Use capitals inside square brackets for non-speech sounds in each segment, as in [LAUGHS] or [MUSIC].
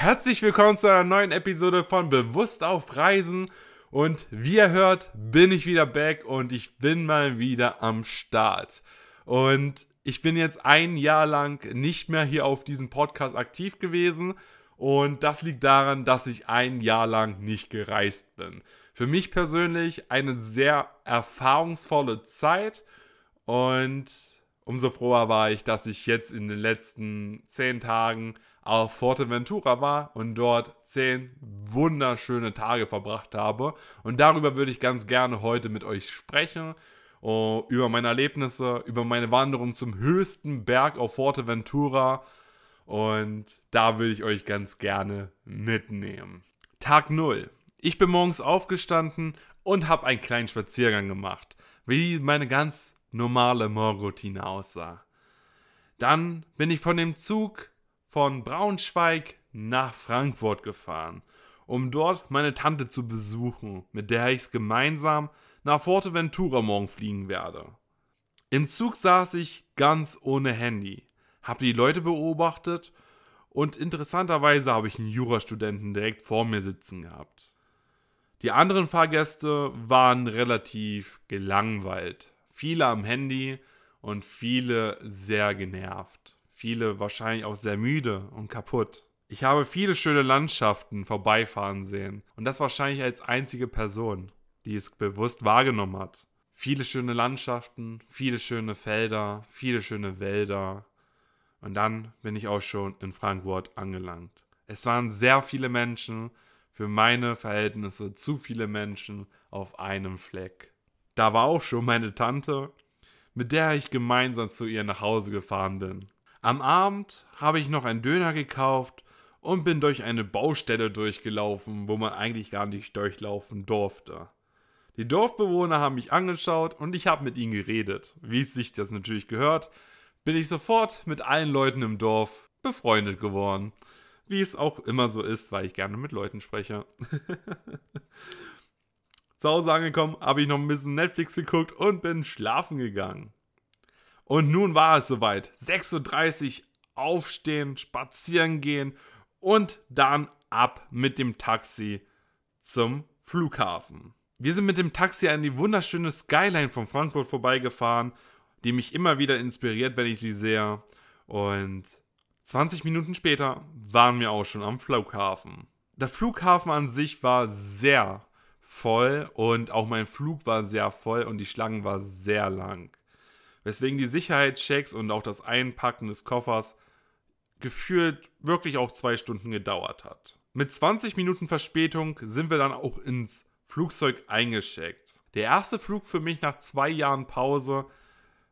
Herzlich willkommen zu einer neuen Episode von Bewusst auf Reisen. Und wie ihr hört, bin ich wieder back und ich bin mal wieder am Start. Und ich bin jetzt ein Jahr lang nicht mehr hier auf diesem Podcast aktiv gewesen. Und das liegt daran, dass ich ein Jahr lang nicht gereist bin. Für mich persönlich eine sehr erfahrungsvolle Zeit. Und umso froher war ich, dass ich jetzt in den letzten zehn Tagen auf Forteventura war und dort zehn wunderschöne Tage verbracht habe. Und darüber würde ich ganz gerne heute mit euch sprechen. Uh, über meine Erlebnisse, über meine Wanderung zum höchsten Berg auf Forteventura. Und da will ich euch ganz gerne mitnehmen. Tag 0. Ich bin morgens aufgestanden und habe einen kleinen Spaziergang gemacht, wie meine ganz normale Morgenroutine aussah. Dann bin ich von dem Zug von Braunschweig nach Frankfurt gefahren, um dort meine Tante zu besuchen, mit der ich gemeinsam nach Forteventura morgen fliegen werde. Im Zug saß ich ganz ohne Handy, habe die Leute beobachtet und interessanterweise habe ich einen Jurastudenten direkt vor mir sitzen gehabt. Die anderen Fahrgäste waren relativ gelangweilt, viele am Handy und viele sehr genervt viele wahrscheinlich auch sehr müde und kaputt. Ich habe viele schöne Landschaften vorbeifahren sehen und das wahrscheinlich als einzige Person, die es bewusst wahrgenommen hat. Viele schöne Landschaften, viele schöne Felder, viele schöne Wälder. Und dann bin ich auch schon in Frankfurt angelangt. Es waren sehr viele Menschen, für meine Verhältnisse zu viele Menschen auf einem Fleck. Da war auch schon meine Tante, mit der ich gemeinsam zu ihr nach Hause gefahren bin. Am Abend habe ich noch einen Döner gekauft und bin durch eine Baustelle durchgelaufen, wo man eigentlich gar nicht durchlaufen durfte. Die Dorfbewohner haben mich angeschaut und ich habe mit ihnen geredet. Wie es sich das natürlich gehört, bin ich sofort mit allen Leuten im Dorf befreundet geworden. Wie es auch immer so ist, weil ich gerne mit Leuten spreche. [LAUGHS] Zu Hause angekommen, habe ich noch ein bisschen Netflix geguckt und bin schlafen gegangen. Und nun war es soweit. 6.30 Uhr aufstehen, spazieren gehen und dann ab mit dem Taxi zum Flughafen. Wir sind mit dem Taxi an die wunderschöne Skyline von Frankfurt vorbeigefahren, die mich immer wieder inspiriert, wenn ich sie sehe. Und 20 Minuten später waren wir auch schon am Flughafen. Der Flughafen an sich war sehr voll und auch mein Flug war sehr voll und die Schlangen war sehr lang weswegen die Sicherheitschecks und auch das Einpacken des Koffers gefühlt wirklich auch zwei Stunden gedauert hat. Mit 20 Minuten Verspätung sind wir dann auch ins Flugzeug eingeschickt. Der erste Flug für mich nach zwei Jahren Pause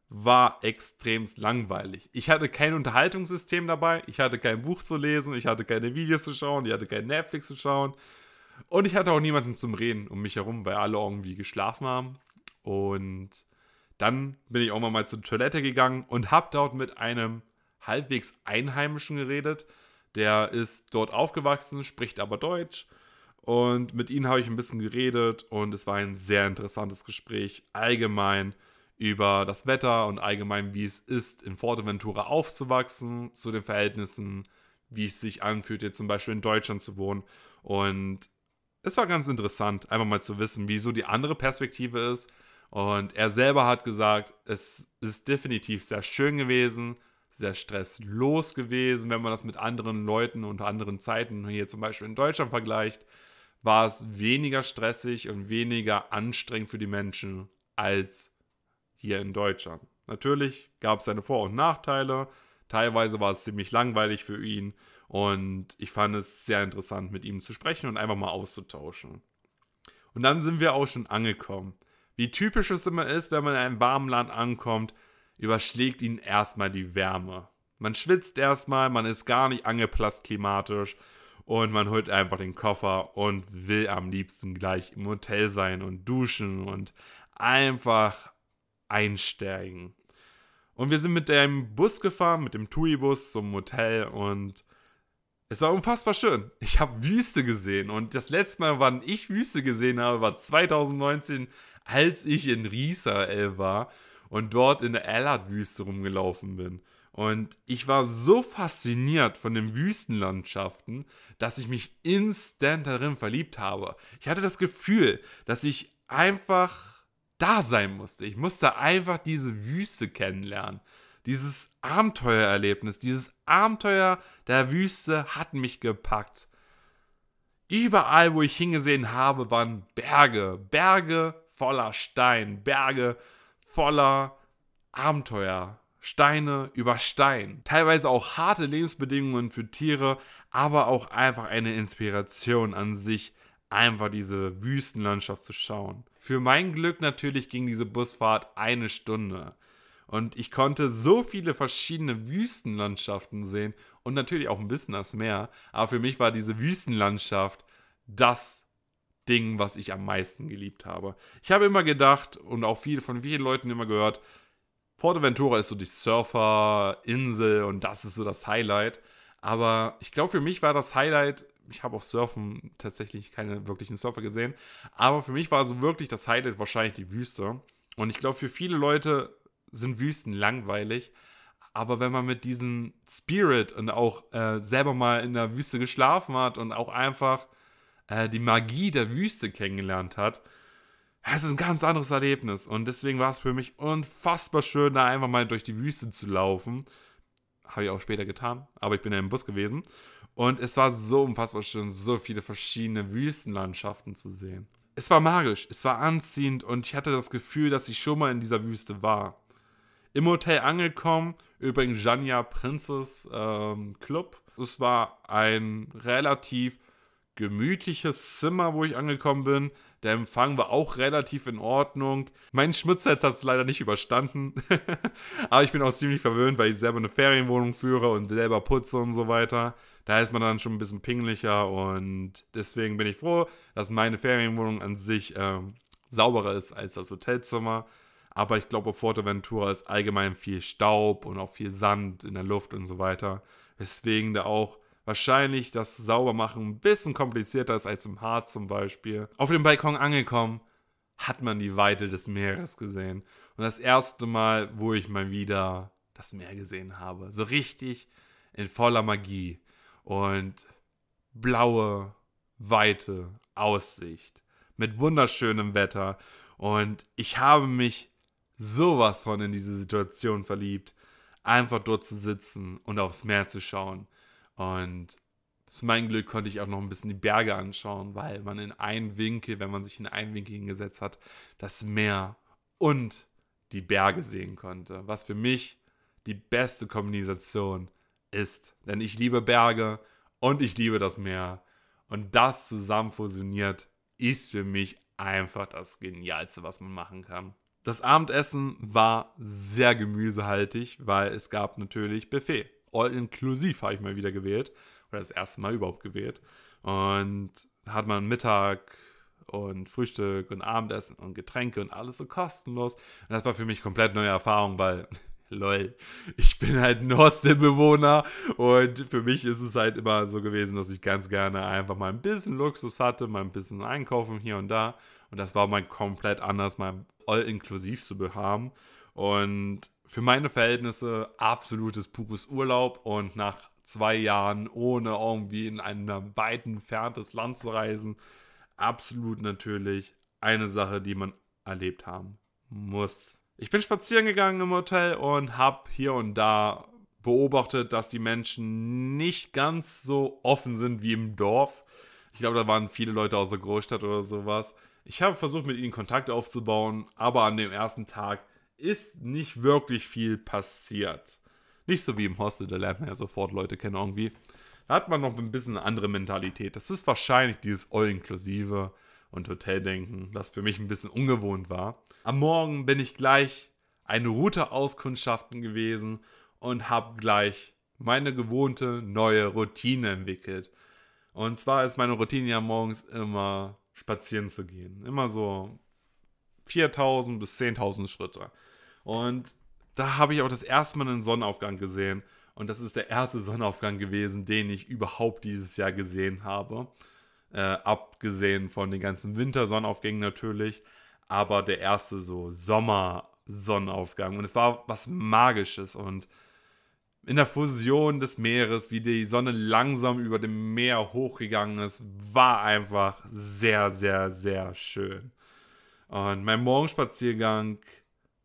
war extremst langweilig. Ich hatte kein Unterhaltungssystem dabei, ich hatte kein Buch zu lesen, ich hatte keine Videos zu schauen, ich hatte kein Netflix zu schauen und ich hatte auch niemanden zum Reden um mich herum, weil alle irgendwie geschlafen haben. Und dann bin ich auch mal zur Toilette gegangen und habe dort mit einem halbwegs Einheimischen geredet. Der ist dort aufgewachsen, spricht aber Deutsch. Und mit ihm habe ich ein bisschen geredet und es war ein sehr interessantes Gespräch allgemein über das Wetter und allgemein, wie es ist, in Forteventura aufzuwachsen, zu den Verhältnissen, wie es sich anfühlt, jetzt zum Beispiel in Deutschland zu wohnen. Und es war ganz interessant, einfach mal zu wissen, wie so die andere Perspektive ist, und er selber hat gesagt, es ist definitiv sehr schön gewesen, sehr stresslos gewesen, wenn man das mit anderen Leuten und anderen Zeiten hier zum Beispiel in Deutschland vergleicht, war es weniger stressig und weniger anstrengend für die Menschen als hier in Deutschland. Natürlich gab es seine Vor- und Nachteile. Teilweise war es ziemlich langweilig für ihn und ich fand es sehr interessant, mit ihm zu sprechen und einfach mal auszutauschen. Und dann sind wir auch schon angekommen. Wie typisch es immer ist, wenn man in einem warmen Land ankommt, überschlägt ihn erstmal die Wärme. Man schwitzt erstmal, man ist gar nicht angepasst klimatisch und man holt einfach den Koffer und will am liebsten gleich im Hotel sein und duschen und einfach einsteigen. Und wir sind mit dem Bus gefahren, mit dem TUI-Bus zum Hotel und es war unfassbar schön. Ich habe Wüste gesehen und das letzte Mal, wann ich Wüste gesehen habe, war 2019, als ich in Riesa war und dort in der Elad-Wüste rumgelaufen bin. Und ich war so fasziniert von den Wüstenlandschaften, dass ich mich instant darin verliebt habe. Ich hatte das Gefühl, dass ich einfach da sein musste. Ich musste einfach diese Wüste kennenlernen. Dieses Abenteuererlebnis, dieses Abenteuer der Wüste hat mich gepackt. Überall, wo ich hingesehen habe, waren Berge. Berge voller Stein. Berge voller Abenteuer. Steine über Stein. Teilweise auch harte Lebensbedingungen für Tiere, aber auch einfach eine Inspiration an sich, einfach diese Wüstenlandschaft zu schauen. Für mein Glück natürlich ging diese Busfahrt eine Stunde. Und ich konnte so viele verschiedene Wüstenlandschaften sehen und natürlich auch ein bisschen das Meer. Aber für mich war diese Wüstenlandschaft das Ding, was ich am meisten geliebt habe. Ich habe immer gedacht und auch viel, von vielen Leuten immer gehört, Forteventura ist so die Surferinsel und das ist so das Highlight. Aber ich glaube, für mich war das Highlight, ich habe auf Surfen tatsächlich keine wirklichen Surfer gesehen, aber für mich war so wirklich das Highlight wahrscheinlich die Wüste. Und ich glaube, für viele Leute sind Wüsten langweilig. Aber wenn man mit diesem Spirit und auch äh, selber mal in der Wüste geschlafen hat und auch einfach äh, die Magie der Wüste kennengelernt hat, es ist ein ganz anderes Erlebnis. Und deswegen war es für mich unfassbar schön, da einfach mal durch die Wüste zu laufen. Habe ich auch später getan, aber ich bin ja im Bus gewesen. Und es war so unfassbar schön, so viele verschiedene Wüstenlandschaften zu sehen. Es war magisch, es war anziehend und ich hatte das Gefühl, dass ich schon mal in dieser Wüste war. Im Hotel angekommen, übrigens Janja Princess ähm, Club. Es war ein relativ gemütliches Zimmer, wo ich angekommen bin. Der Empfang war auch relativ in Ordnung. Mein Schmutzherz hat es leider nicht überstanden. [LAUGHS] Aber ich bin auch ziemlich verwöhnt, weil ich selber eine Ferienwohnung führe und selber putze und so weiter. Da ist man dann schon ein bisschen pinglicher und deswegen bin ich froh, dass meine Ferienwohnung an sich ähm, sauberer ist als das Hotelzimmer. Aber ich glaube, auf Forteventura ist allgemein viel Staub und auch viel Sand in der Luft und so weiter. Weswegen da auch wahrscheinlich das Saubermachen ein bisschen komplizierter ist als im Harz zum Beispiel. Auf dem Balkon angekommen, hat man die Weite des Meeres gesehen. Und das erste Mal, wo ich mal wieder das Meer gesehen habe. So richtig in voller Magie. Und blaue, weite Aussicht. Mit wunderschönem Wetter. Und ich habe mich sowas von in diese Situation verliebt. Einfach dort zu sitzen und aufs Meer zu schauen. Und zu meinem Glück konnte ich auch noch ein bisschen die Berge anschauen, weil man in einen Winkel, wenn man sich in einen Winkel hingesetzt hat, das Meer und die Berge sehen konnte. Was für mich die beste Kombination ist. Denn ich liebe Berge und ich liebe das Meer. Und das zusammen fusioniert ist für mich einfach das Genialste, was man machen kann. Das Abendessen war sehr gemüsehaltig, weil es gab natürlich Buffet. All-inklusiv habe ich mal wieder gewählt. Oder das erste Mal überhaupt gewählt. Und hat man Mittag und Frühstück und Abendessen und Getränke und alles so kostenlos. Und das war für mich komplett neue Erfahrung, weil, [LAUGHS] lol, ich bin halt ein Hostelbewohner und für mich ist es halt immer so gewesen, dass ich ganz gerne einfach mal ein bisschen Luxus hatte, mal ein bisschen einkaufen hier und da. Und das war mal komplett anders, mal all-inklusiv zu haben. Und für meine Verhältnisse absolutes pures Urlaub und nach zwei Jahren ohne irgendwie in ein weit entferntes Land zu reisen, absolut natürlich eine Sache, die man erlebt haben muss. Ich bin spazieren gegangen im Hotel und habe hier und da beobachtet, dass die Menschen nicht ganz so offen sind wie im Dorf. Ich glaube, da waren viele Leute aus der Großstadt oder sowas. Ich habe versucht, mit ihnen Kontakt aufzubauen, aber an dem ersten Tag ist nicht wirklich viel passiert. Nicht so wie im Hostel, da lernt man ja sofort Leute kennen irgendwie. Da hat man noch ein bisschen eine andere Mentalität. Das ist wahrscheinlich dieses All-Inklusive und Hoteldenken, das für mich ein bisschen ungewohnt war. Am Morgen bin ich gleich eine Route auskundschaften gewesen und habe gleich meine gewohnte neue Routine entwickelt. Und zwar ist meine Routine ja morgens immer spazieren zu gehen. Immer so 4000 bis 10.000 Schritte. Und da habe ich auch das erste Mal einen Sonnenaufgang gesehen. Und das ist der erste Sonnenaufgang gewesen, den ich überhaupt dieses Jahr gesehen habe. Äh, abgesehen von den ganzen Wintersonnenaufgängen natürlich. Aber der erste so Sommersonnenaufgang. Und es war was Magisches. Und in der Fusion des Meeres, wie die Sonne langsam über dem Meer hochgegangen ist, war einfach sehr, sehr, sehr schön. Und mein Morgenspaziergang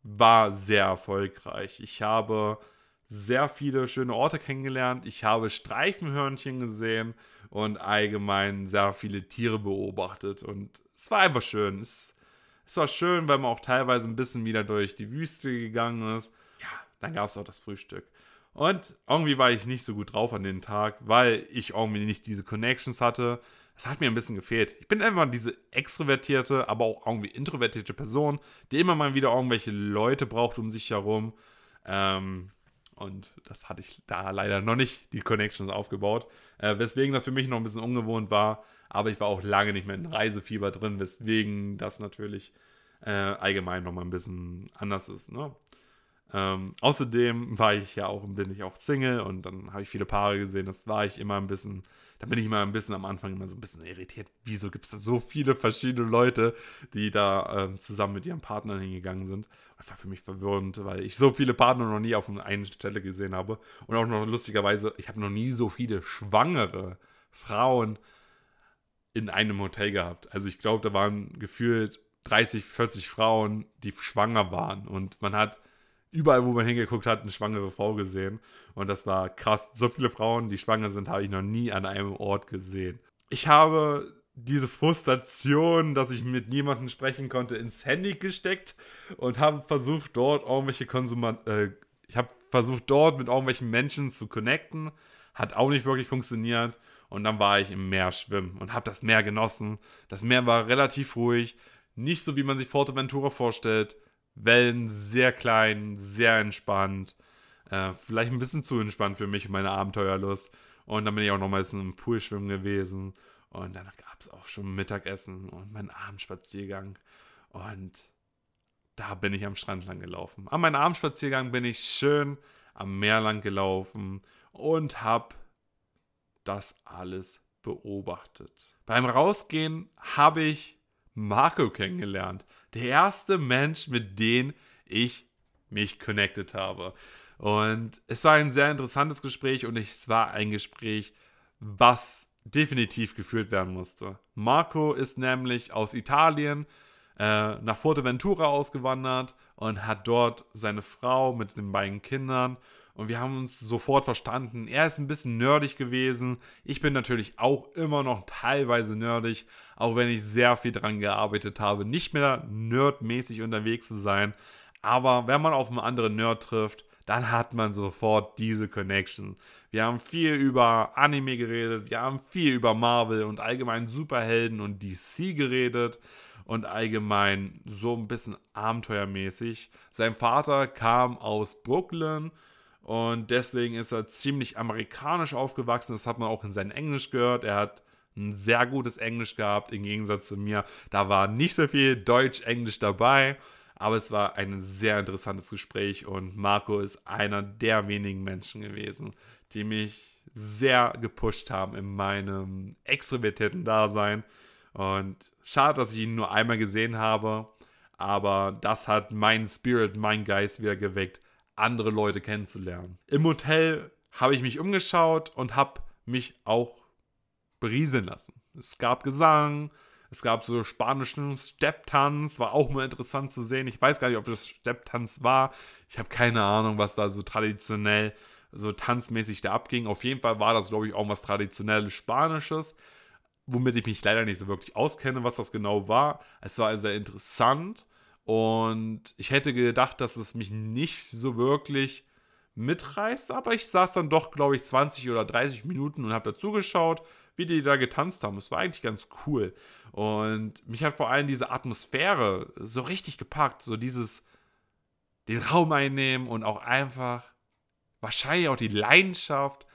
war sehr erfolgreich. Ich habe sehr viele schöne Orte kennengelernt. Ich habe Streifenhörnchen gesehen und allgemein sehr viele Tiere beobachtet. Und es war einfach schön. Es, es war schön, weil man auch teilweise ein bisschen wieder durch die Wüste gegangen ist. Ja, dann gab es auch das Frühstück. Und irgendwie war ich nicht so gut drauf an den Tag, weil ich irgendwie nicht diese Connections hatte. Das hat mir ein bisschen gefehlt. Ich bin immer diese extrovertierte, aber auch irgendwie introvertierte Person, die immer mal wieder irgendwelche Leute braucht um sich herum. Ähm, und das hatte ich da leider noch nicht, die Connections aufgebaut. Äh, weswegen das für mich noch ein bisschen ungewohnt war. Aber ich war auch lange nicht mehr in Reisefieber drin, weswegen das natürlich äh, allgemein nochmal ein bisschen anders ist. Ne? Ähm, außerdem war ich ja auch, bin ich auch Single und dann habe ich viele Paare gesehen. Das war ich immer ein bisschen, da bin ich immer ein bisschen am Anfang immer so ein bisschen irritiert. Wieso gibt es da so viele verschiedene Leute, die da ähm, zusammen mit ihren Partnern hingegangen sind? War für mich verwirrend, weil ich so viele Partner noch nie auf einer Stelle gesehen habe. Und auch noch lustigerweise, ich habe noch nie so viele schwangere Frauen in einem Hotel gehabt. Also ich glaube, da waren gefühlt 30, 40 Frauen, die schwanger waren. Und man hat überall, wo man hingeguckt hat, eine schwangere Frau gesehen. Und das war krass. So viele Frauen, die schwanger sind, habe ich noch nie an einem Ort gesehen. Ich habe diese Frustration, dass ich mit niemandem sprechen konnte, ins Handy gesteckt und habe versucht, dort irgendwelche Konsumat äh, ich habe versucht, dort mit irgendwelchen Menschen zu connecten. Hat auch nicht wirklich funktioniert. Und dann war ich im Meer schwimmen und habe das Meer genossen. Das Meer war relativ ruhig. Nicht so, wie man sich Forteventura vorstellt. Wellen sehr klein, sehr entspannt. Äh, vielleicht ein bisschen zu entspannt für mich und meine Abenteuerlust. Und dann bin ich auch nochmals im Pool schwimmen gewesen. Und dann gab es auch schon Mittagessen und meinen Abendspaziergang. Und da bin ich am Strand lang gelaufen. An meinem Abendspaziergang bin ich schön am Meer lang gelaufen und habe das alles beobachtet. Beim Rausgehen habe ich Marco kennengelernt. Der erste Mensch, mit dem ich mich connected habe. Und es war ein sehr interessantes Gespräch und es war ein Gespräch, was definitiv geführt werden musste. Marco ist nämlich aus Italien äh, nach Forteventura ausgewandert und hat dort seine Frau mit den beiden Kindern und wir haben uns sofort verstanden. Er ist ein bisschen nerdig gewesen. Ich bin natürlich auch immer noch teilweise nerdig, auch wenn ich sehr viel daran gearbeitet habe, nicht mehr nerdmäßig unterwegs zu sein. Aber wenn man auf einen anderen Nerd trifft, dann hat man sofort diese Connection. Wir haben viel über Anime geredet, wir haben viel über Marvel und allgemein Superhelden und DC geredet und allgemein so ein bisschen abenteuermäßig. Sein Vater kam aus Brooklyn und deswegen ist er ziemlich amerikanisch aufgewachsen. Das hat man auch in seinem Englisch gehört. Er hat ein sehr gutes Englisch gehabt, im Gegensatz zu mir. Da war nicht so viel Deutsch-Englisch dabei, aber es war ein sehr interessantes Gespräch und Marco ist einer der wenigen Menschen gewesen, die mich sehr gepusht haben in meinem extrovertierten Dasein. Und schade, dass ich ihn nur einmal gesehen habe, aber das hat meinen Spirit, meinen Geist wieder geweckt, andere Leute kennenzulernen. Im Hotel habe ich mich umgeschaut und habe mich auch berieseln lassen. Es gab Gesang, es gab so spanischen Stepptanz, war auch mal interessant zu sehen. Ich weiß gar nicht, ob das Stepptanz war. Ich habe keine Ahnung, was da so traditionell, so tanzmäßig da abging. Auf jeden Fall war das, glaube ich, auch was traditionelles Spanisches, womit ich mich leider nicht so wirklich auskenne, was das genau war. Es war sehr interessant und ich hätte gedacht, dass es mich nicht so wirklich mitreißt, aber ich saß dann doch, glaube ich, 20 oder 30 Minuten und habe dazugeschaut, wie die da getanzt haben. Es war eigentlich ganz cool. Und mich hat vor allem diese Atmosphäre so richtig gepackt. So dieses, den Raum einnehmen und auch einfach wahrscheinlich auch die Leidenschaft,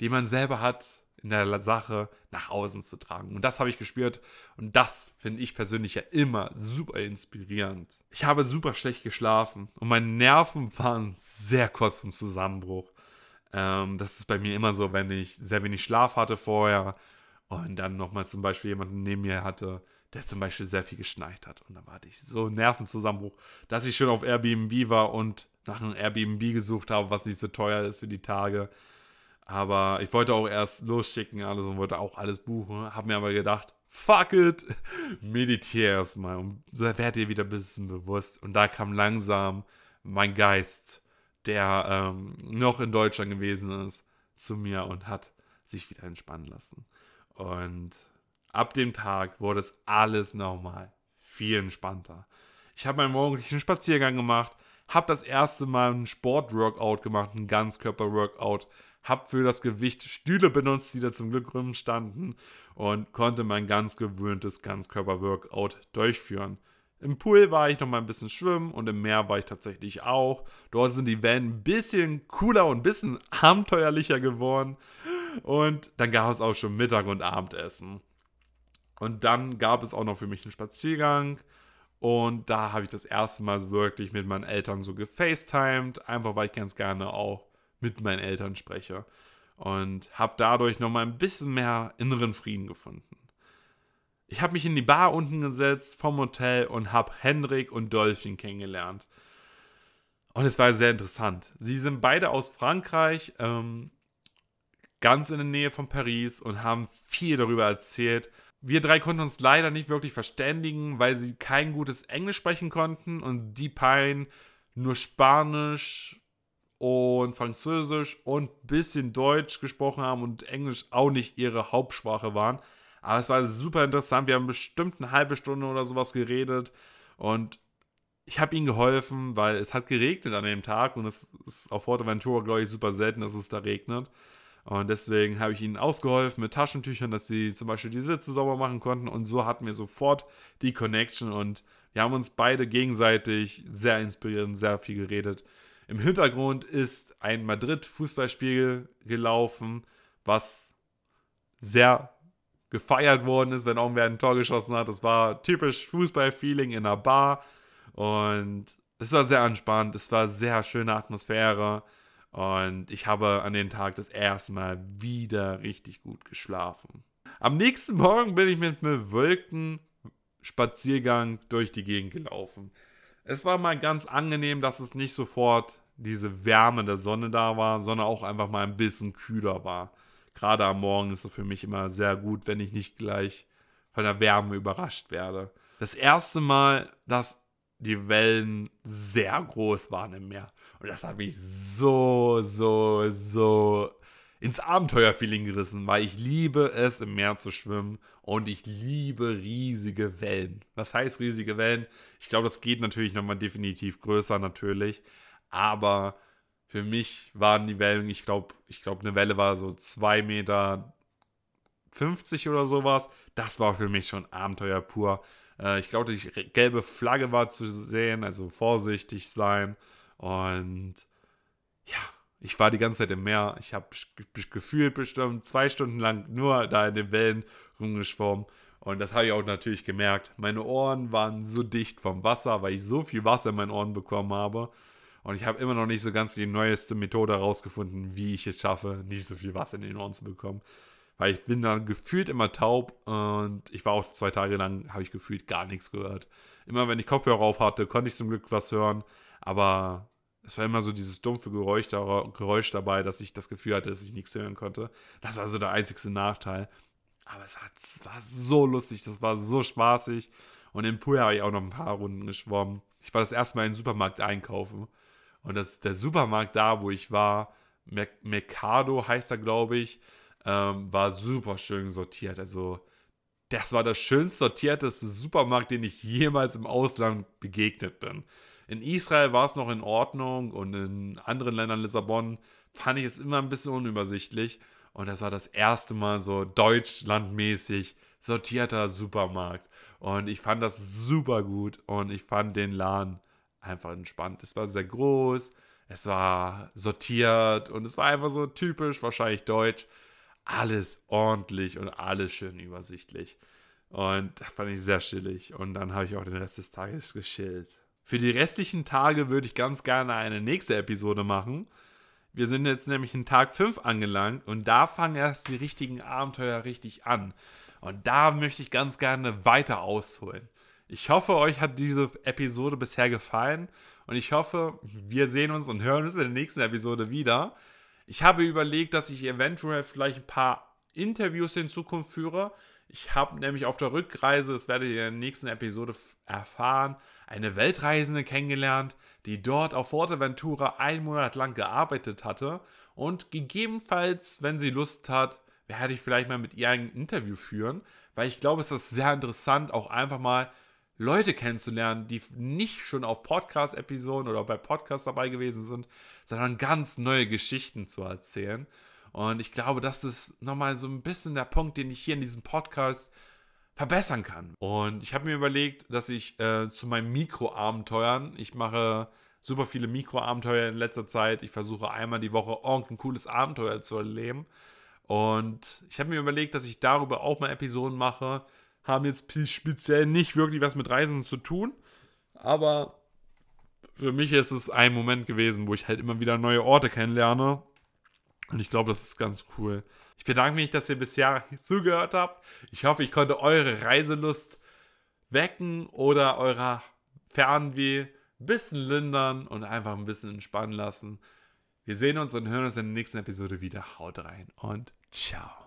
die man selber hat, in der Sache nach außen zu tragen. Und das habe ich gespürt und das finde ich persönlich ja immer super inspirierend. Ich habe super schlecht geschlafen und meine Nerven waren sehr kurz vom Zusammenbruch. Ähm, das ist bei mir immer so, wenn ich sehr wenig Schlaf hatte vorher und dann nochmal zum Beispiel jemanden neben mir hatte, der zum Beispiel sehr viel geschneit hat. Und dann hatte ich so einen Nervenzusammenbruch, dass ich schon auf Airbnb war und nach einem Airbnb gesucht habe, was nicht so teuer ist für die Tage. Aber ich wollte auch erst losschicken alles und wollte auch alles buchen. Habe mir aber gedacht, fuck it, [LAUGHS] meditiere erstmal und werd dir wieder ein bisschen bewusst. Und da kam langsam mein Geist, der ähm, noch in Deutschland gewesen ist, zu mir und hat sich wieder entspannen lassen. Und ab dem Tag wurde es alles nochmal viel entspannter. Ich habe meinen morgendlichen Spaziergang gemacht, habe das erste Mal ein Sportworkout gemacht, ein Ganzkörper-Workout, habe für das Gewicht Stühle benutzt, die da zum Glück rumstanden und konnte mein ganz gewöhntes Ganzkörper-Workout durchführen. Im Pool war ich noch mal ein bisschen schwimmen und im Meer war ich tatsächlich auch. Dort sind die Wellen ein bisschen cooler und ein bisschen abenteuerlicher geworden. Und dann gab es auch schon Mittag- und Abendessen. Und dann gab es auch noch für mich einen Spaziergang. Und da habe ich das erste Mal wirklich mit meinen Eltern so gefacetimed. Einfach weil ich ganz gerne auch mit meinen Eltern spreche. Und habe dadurch nochmal ein bisschen mehr inneren Frieden gefunden. Ich habe mich in die Bar unten gesetzt vom Hotel und habe Hendrik und Dolphin kennengelernt. Und es war sehr interessant. Sie sind beide aus Frankreich, ähm, ganz in der Nähe von Paris und haben viel darüber erzählt. Wir drei konnten uns leider nicht wirklich verständigen, weil sie kein gutes Englisch sprechen konnten und die Pine nur Spanisch und Französisch und ein bisschen Deutsch gesprochen haben und Englisch auch nicht ihre Hauptsprache waren. Aber es war super interessant. Wir haben bestimmt eine halbe Stunde oder sowas geredet und ich habe ihnen geholfen, weil es hat geregnet an dem Tag und es ist auf Forteventura, glaube ich, super selten, dass es da regnet. Und deswegen habe ich ihnen ausgeholfen mit Taschentüchern, dass sie zum Beispiel die Sitze sauber machen konnten. Und so hatten wir sofort die Connection und wir haben uns beide gegenseitig sehr inspiriert und sehr viel geredet. Im Hintergrund ist ein Madrid-Fußballspiel gelaufen, was sehr gefeiert worden ist, wenn irgendwer ein Tor geschossen hat. Das war typisch Fußball-Feeling in einer Bar und es war sehr entspannt, es war sehr schöne Atmosphäre. Und ich habe an dem Tag das erste Mal wieder richtig gut geschlafen. Am nächsten Morgen bin ich mit einem Wolkenspaziergang durch die Gegend gelaufen. Es war mal ganz angenehm, dass es nicht sofort diese Wärme der Sonne da war, sondern auch einfach mal ein bisschen kühler war. Gerade am Morgen ist es für mich immer sehr gut, wenn ich nicht gleich von der Wärme überrascht werde. Das erste Mal, dass die Wellen sehr groß waren im Meer. Und das hat mich so, so, so ins Abenteuerfeeling gerissen, weil ich liebe es, im Meer zu schwimmen und ich liebe riesige Wellen. Was heißt riesige Wellen? Ich glaube, das geht natürlich nochmal definitiv größer, natürlich. Aber für mich waren die Wellen, ich glaube, ich glaube, eine Welle war so 2 Meter 50 oder sowas. Das war für mich schon Abenteuer pur. Äh, ich glaube, die gelbe Flagge war zu sehen, also vorsichtig sein. Und ja, ich war die ganze Zeit im Meer. Ich habe gefühlt bestimmt zwei Stunden lang nur da in den Wellen rumgeschwommen. Und das habe ich auch natürlich gemerkt. Meine Ohren waren so dicht vom Wasser, weil ich so viel Wasser in meinen Ohren bekommen habe. Und ich habe immer noch nicht so ganz die neueste Methode herausgefunden, wie ich es schaffe, nicht so viel Wasser in den Ohren zu bekommen. Weil ich bin dann gefühlt immer taub und ich war auch zwei Tage lang, habe ich gefühlt gar nichts gehört. Immer wenn ich Kopfhörer auf hatte, konnte ich zum Glück was hören, aber es war immer so dieses dumpfe Geräusch, Geräusch dabei, dass ich das Gefühl hatte, dass ich nichts hören konnte. Das war so der einzigste Nachteil. Aber es, hat, es war so lustig, das war so spaßig. Und im Pool habe ich auch noch ein paar Runden geschwommen. Ich war das erste Mal in den Supermarkt einkaufen. Und das, der Supermarkt da, wo ich war, Mercado heißt er, glaube ich, ähm, war super schön sortiert. Also, das war der schönst sortierteste Supermarkt, den ich jemals im Ausland begegnet bin. In Israel war es noch in Ordnung und in anderen Ländern, Lissabon, fand ich es immer ein bisschen unübersichtlich. Und das war das erste Mal so deutschlandmäßig sortierter Supermarkt. Und ich fand das super gut und ich fand den Laden einfach entspannt. Es war sehr groß, es war sortiert und es war einfach so typisch, wahrscheinlich deutsch alles ordentlich und alles schön übersichtlich. Und das fand ich sehr chillig. Und dann habe ich auch den Rest des Tages geschillt. Für die restlichen Tage würde ich ganz gerne eine nächste Episode machen. Wir sind jetzt nämlich in Tag 5 angelangt und da fangen erst die richtigen Abenteuer richtig an. Und da möchte ich ganz gerne weiter ausholen. Ich hoffe, euch hat diese Episode bisher gefallen und ich hoffe, wir sehen uns und hören uns in der nächsten Episode wieder. Ich habe überlegt, dass ich eventuell vielleicht ein paar Interviews in Zukunft führe. Ich habe nämlich auf der Rückreise, das werdet ihr in der nächsten Episode erfahren, eine Weltreisende kennengelernt, die dort auf Forteventura einen Monat lang gearbeitet hatte und gegebenenfalls, wenn sie Lust hat, werde ich vielleicht mal mit ihr ein Interview führen, weil ich glaube, es ist sehr interessant, auch einfach mal Leute kennenzulernen, die nicht schon auf Podcast-Episoden oder bei Podcasts dabei gewesen sind, sondern ganz neue Geschichten zu erzählen. Und ich glaube, das ist nochmal so ein bisschen der Punkt, den ich hier in diesem Podcast verbessern kann. Und ich habe mir überlegt, dass ich äh, zu meinen Mikroabenteuern, ich mache super viele Mikroabenteuer in letzter Zeit. Ich versuche einmal die Woche irgendein cooles Abenteuer zu erleben. Und ich habe mir überlegt, dass ich darüber auch mal Episoden mache. Haben jetzt speziell nicht wirklich was mit Reisen zu tun. Aber für mich ist es ein Moment gewesen, wo ich halt immer wieder neue Orte kennenlerne. Und ich glaube, das ist ganz cool. Ich bedanke mich, dass ihr bisher zugehört habt. Ich hoffe, ich konnte eure Reiselust wecken oder eurer Fernweh ein bisschen lindern und einfach ein bisschen entspannen lassen. Wir sehen uns und hören uns in der nächsten Episode wieder. Haut rein und ciao.